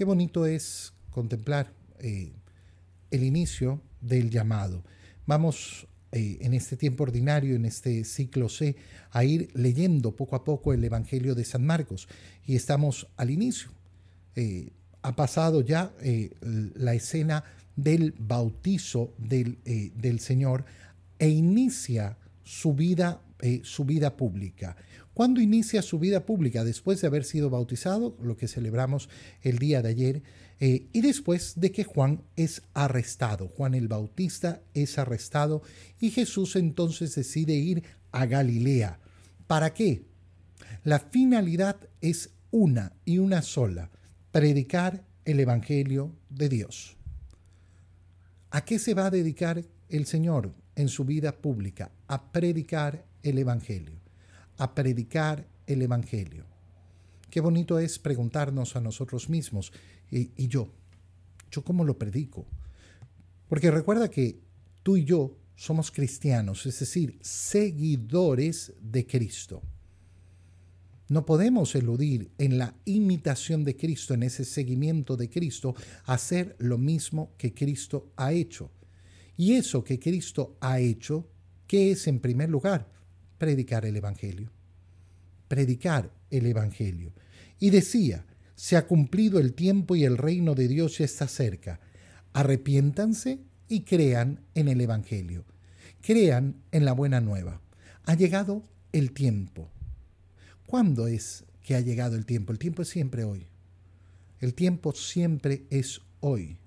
Qué bonito es contemplar eh, el inicio del llamado. Vamos eh, en este tiempo ordinario, en este ciclo C, a ir leyendo poco a poco el Evangelio de San Marcos. Y estamos al inicio. Eh, ha pasado ya la escena del bautizo del, del, Señor e inicia su vida, su vida pública. ¿Cuándo inicia su vida pública? Después de haber sido bautizado, lo que celebramos el día de ayer, eh, y después de que Juan es arrestado. Juan el Bautista es arrestado y Jesús entonces decide ir a Galilea. ¿Para qué? La finalidad es una y una sola, predicar el Evangelio de Dios. ¿A qué se va a dedicar el Señor en su vida pública? A predicar el Evangelio a predicar el Evangelio. Qué bonito es preguntarnos a nosotros mismos, ¿y, yo? ¿Yo cómo lo predico? Porque recuerda que tú y yo somos cristianos, es decir, seguidores de Cristo. No podemos eludir en la imitación de Cristo, en ese seguimiento de Cristo, hacer lo mismo que Cristo ha hecho. Y eso que Cristo ha hecho, ¿qué es en primer lugar? predicar el Evangelio. Predicar el Evangelio. Y decía, se ha cumplido el tiempo y el reino de Dios ya está cerca. Arrepiéntanse y crean en el Evangelio. Crean en la buena nueva. Ha llegado el tiempo. ¿Cuándo es que ha llegado el tiempo? El tiempo es siempre hoy. El tiempo siempre es hoy.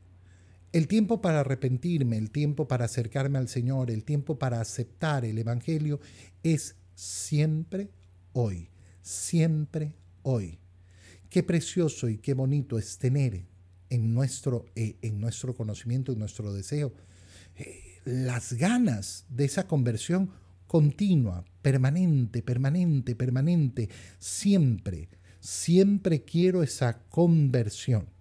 El tiempo para arrepentirme, el tiempo para acercarme al Señor, el tiempo para aceptar el Evangelio es siempre hoy, siempre hoy. Qué precioso y qué bonito es tener en nuestro, eh, en nuestro conocimiento, en nuestro deseo, eh, las ganas de esa conversión continua, permanente, permanente, permanente, siempre, siempre quiero esa conversión.